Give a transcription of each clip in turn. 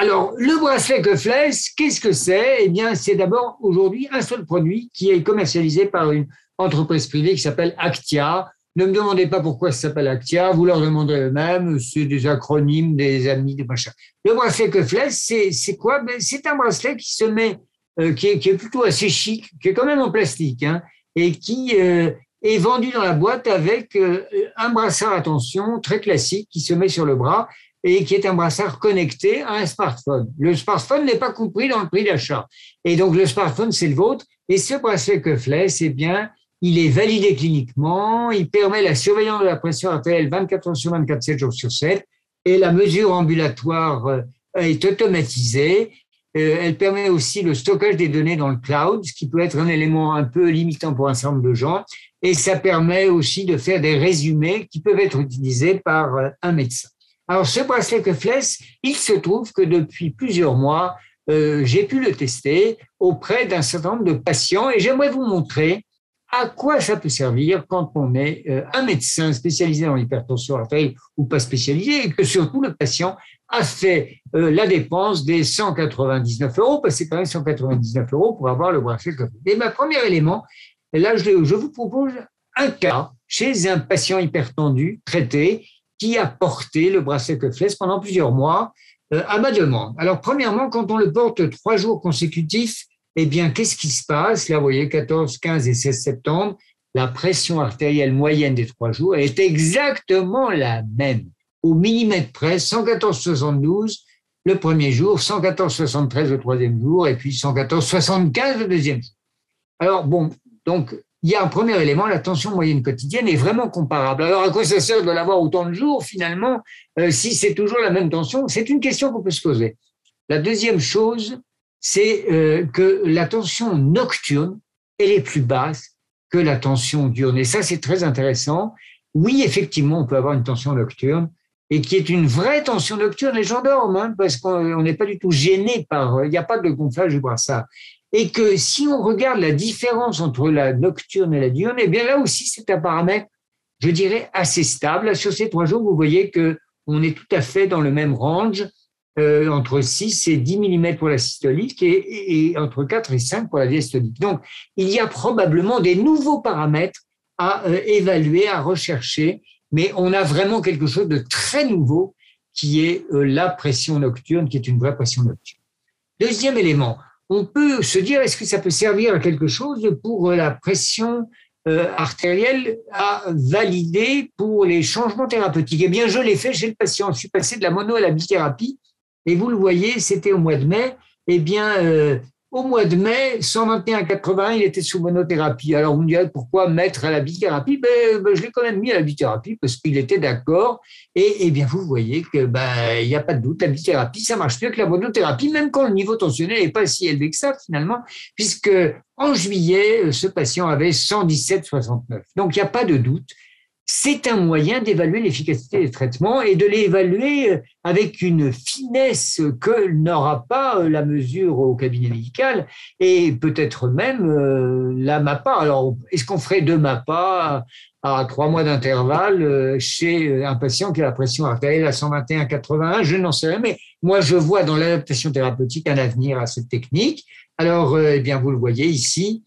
Alors, le bracelet Cuffless, qu'est-ce que c'est? Eh bien, c'est d'abord aujourd'hui un seul produit qui est commercialisé par une entreprise privée qui s'appelle Actia. Ne me demandez pas pourquoi ça s'appelle Actia, vous leur demanderez eux-mêmes, c'est des acronymes, des amis, des machins. Le bracelet Cuffless, c'est quoi? Ben, C'est un bracelet qui se met, euh, qui, est, plutôt assez chic, qui est quand même en plastique, hein, et qui euh, est vendu dans la boîte avec euh, un brassard à très classique qui se met sur le bras et qui est un brassard connecté à un smartphone. Le smartphone n'est pas compris dans le prix d'achat. Et donc, le smartphone, c'est le vôtre. Et ce bracelet Cuffless, eh bien, il est validé cliniquement, il permet la surveillance de la pression artérielle 24 heures sur 24, 7 jours sur 7, et la mesure ambulatoire euh, est automatisée. Euh, elle permet aussi le stockage des données dans le cloud, ce qui peut être un élément un peu limitant pour un certain nombre de gens. Et ça permet aussi de faire des résumés qui peuvent être utilisés par euh, un médecin. Alors, ce bracelet Cuffless, il se trouve que depuis plusieurs mois, j'ai pu le tester auprès d'un certain nombre de patients et j'aimerais vous montrer à quoi ça peut servir quand on est euh, un médecin spécialisé dans l'hypertension artérielle ou pas spécialisé et que surtout le patient a fait euh, la dépense des 199 euros, parce que c'est quand même 199 euros pour avoir le bracelet Et ma premier élément, là, je, vous propose un cas chez un patient hypertendu traité qui a porté le bracelet cuffless pendant plusieurs mois euh, à ma demande. Alors, premièrement, quand on le porte trois jours consécutifs, eh bien, qu'est-ce qui se passe? Là, vous voyez, 14, 15 et 16 septembre, la pression artérielle moyenne des trois jours est exactement la même, au millimètre près, 114,72 le premier jour, 114,73 le troisième jour, et puis 114,75 le deuxième jour. Alors, bon, donc, il y a un premier élément, la tension moyenne quotidienne est vraiment comparable. Alors, à quoi ça sert de l'avoir autant de jours, finalement, euh, si c'est toujours la même tension? C'est une question qu'on peut se poser. La deuxième chose, c'est euh, que la tension nocturne, elle est plus basse que la tension diurne. Et ça, c'est très intéressant. Oui, effectivement, on peut avoir une tension nocturne et qui est une vraie tension nocturne. Les gens dorment hein, parce qu'on n'est pas du tout gêné par, il n'y a pas de gonflage du brassard. Et que si on regarde la différence entre la nocturne et la diurne, eh bien là aussi, c'est un paramètre, je dirais, assez stable. Sur ces trois jours, vous voyez que on est tout à fait dans le même range. Euh, entre 6 et 10 mm pour la systolique et, entre 4 et 5 pour la diastolique. Donc, il y a probablement des nouveaux paramètres à euh, évaluer, à rechercher, mais on a vraiment quelque chose de très nouveau qui est euh, la pression nocturne, qui est une vraie pression nocturne. Deuxième élément, on peut se dire, est-ce que ça peut servir à quelque chose pour la pression artérielle à valider pour les changements thérapeutiques? Eh bien, je l'ai fait chez le patient. Je suis passé de la mono à la bithérapie et vous le voyez, c'était au mois de mai. Eh bien, euh, au mois de mai, 121,80, il était sous monothérapie. Alors, vous me direz pourquoi mettre à la bithérapie? Ben, ben, Je l'ai quand même mis à la bithérapie parce qu'il était d'accord. Et eh bien, vous voyez que ben, il n'y a pas de doute, la bithérapie, ça marche mieux que la monothérapie, même quand le niveau tensionnel n'est pas si élevé que ça, finalement, puisque en juillet, ce patient avait 117,69. Donc, il n'y a pas de doute c'est un moyen d'évaluer l'efficacité des traitements et de l'évaluer euh, avec une finesse que n'aura pas euh, la mesure au cabinet médical et peut-être même euh, la MAPA. Alors, est-ce qu'on ferait deux MAPA à trois mois d'intervalle chez un patient qui a la pression artérielle à 121-81 Je n'en sais rien, mais moi, je vois dans l'adaptation thérapeutique un avenir à cette technique. Alors, eh bien, vous le voyez ici,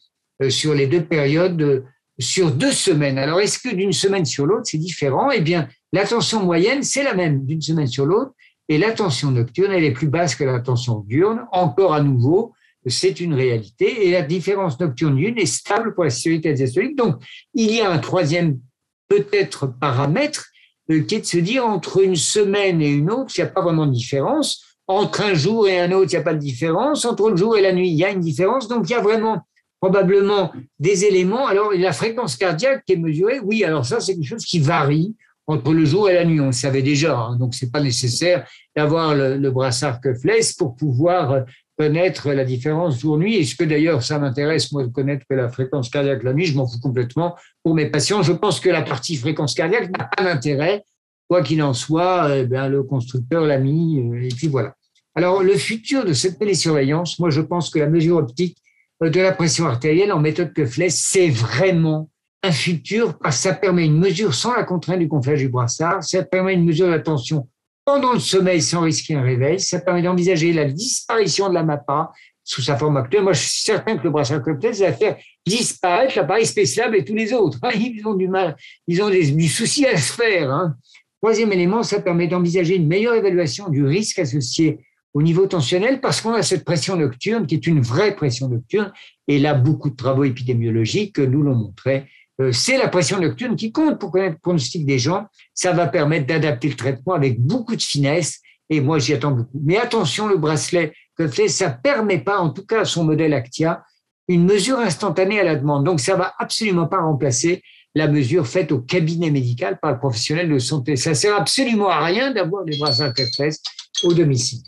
sur les deux périodes sur deux semaines. Alors, est-ce que d'une semaine sur l'autre, c'est différent? Eh bien, la tension moyenne, c'est la même d'une semaine sur l'autre, et la tension nocturne, elle est plus basse que la tension diurne. Encore à nouveau, c'est une réalité, et la différence nocturne-diurne est stable pour la sécurité diastolique. Donc, il y a un troisième, peut-être, paramètre, euh, qui est de se dire entre une semaine et une autre, il n'y a pas vraiment de différence. Entre un jour et un autre, il n'y a pas de différence. Entre le jour et la nuit, il y a une différence. Donc, il y a vraiment probablement des éléments. Alors, la fréquence cardiaque qui est mesurée, oui, alors ça, c'est quelque chose qui varie entre le jour et la nuit. On le savait déjà, hein. donc c'est pas nécessaire d'avoir le, brassard cuffless pour pouvoir connaître la différence jour-nuit. Et ce que d'ailleurs, ça m'intéresse, moi, de connaître la fréquence cardiaque la nuit, je m'en fous complètement pour mes patients. Je pense que la partie fréquence cardiaque n'a pas d'intérêt. Quoi qu'il en soit, eh bien, le constructeur l'a mis, euh, et puis voilà. Alors, le futur de cette télésurveillance, moi, je pense que la mesure optique euh, de la pression artérielle en méthode Cuffless, c'est vraiment un futur parce que ça permet une mesure sans la contrainte du gonflage du brassard, ça permet une mesure de la tension pendant le sommeil sans risquer un réveil. Ça permet d'envisager la disparition de la MAPA sous sa forme actuelle. Moi, je suis certain que le brassard ça va faire disparaître l'appareil spécial et tous les autres. Ils ont du mal, ils ont des, du souci à se faire. Hein. Troisième élément, ça permet d'envisager une meilleure évaluation du risque associé au niveau tensionnel parce qu'on a cette pression nocturne qui est une vraie pression nocturne. Et là, beaucoup de travaux épidémiologiques nous l'ont montré. Euh, c'est la pression nocturne qui compte pour connaître le pronostic des gens. Ça va permettre d'adapter le traitement avec beaucoup de finesse. Et moi, j'y attends beaucoup. Mais attention, le bracelet que fait, ça permet pas, en tout cas son modèle Actia, une mesure instantanée à la demande. Donc, ça va absolument pas remplacer la mesure faite au cabinet médical par le professionnel de santé. Ça sert absolument à rien d'avoir des bracelets Kefles au domicile.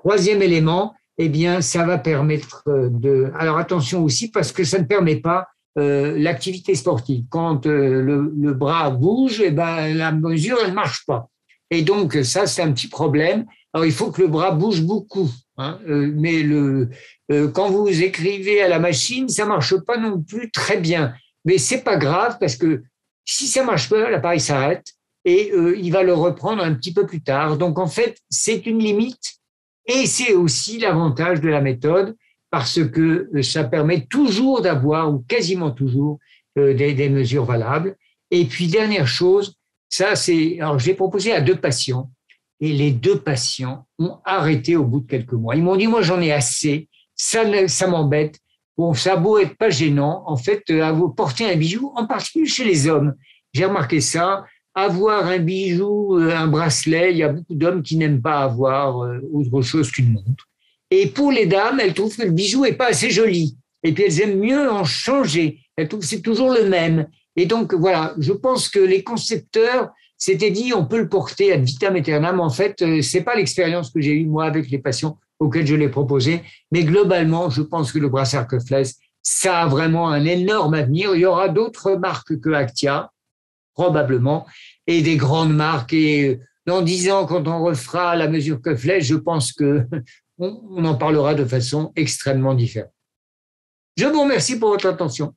Troisième élément, eh bien, ça va permettre euh, de. Alors attention aussi parce que ça ne permet pas euh, l'activité sportive. Quand euh, le, bras bouge, eh ben, la mesure elle marche pas. Et donc ça c'est un petit problème. Alors il faut que le bras bouge beaucoup. Hein, mais le, quand vous écrivez à la machine, ça marche pas non plus très bien. Mais c'est pas grave parce que si ça marche pas, l'appareil s'arrête et il va le reprendre un petit peu plus tard. Donc en fait, c'est une limite et c'est aussi l'avantage de la méthode parce que ça permet toujours d'avoir, ou quasiment toujours, euh, des, mesures valables. Et puis, dernière chose, ça c'est, alors j'ai proposé à deux patients, et les deux patients ont arrêté au bout de quelques mois. Ils m'ont dit, moi j'en ai assez, ça, ça m'embête. Bon, ça a beau être pas gênant, en fait, euh, à vous porter un bijou, en particulier chez les hommes. J'ai remarqué ça, avoir un bijou, euh, un bracelet, il y a beaucoup d'hommes qui n'aiment pas avoir euh, autre chose qu'une montre. Et pour les dames, elles trouvent que le bijou est pas assez joli. Et puis elles aiment mieux en changer. Elles trouvent que c'est toujours le même. Et donc voilà, je pense que les concepteurs s'étaient dit on peut le porter ad vitam aeternam. En fait, euh, c'est pas l'expérience que j'ai eue moi avec les patients auxquels je l'ai proposé, mais globalement, je pense que le brassard Cuffless, ça a vraiment un énorme avenir. Il y aura d'autres marques que Actia, probablement, et des grandes marques. Et dans dix ans, quand on refera la mesure que flèche, je pense que on en parlera de façon extrêmement différente. Je vous remercie pour votre attention.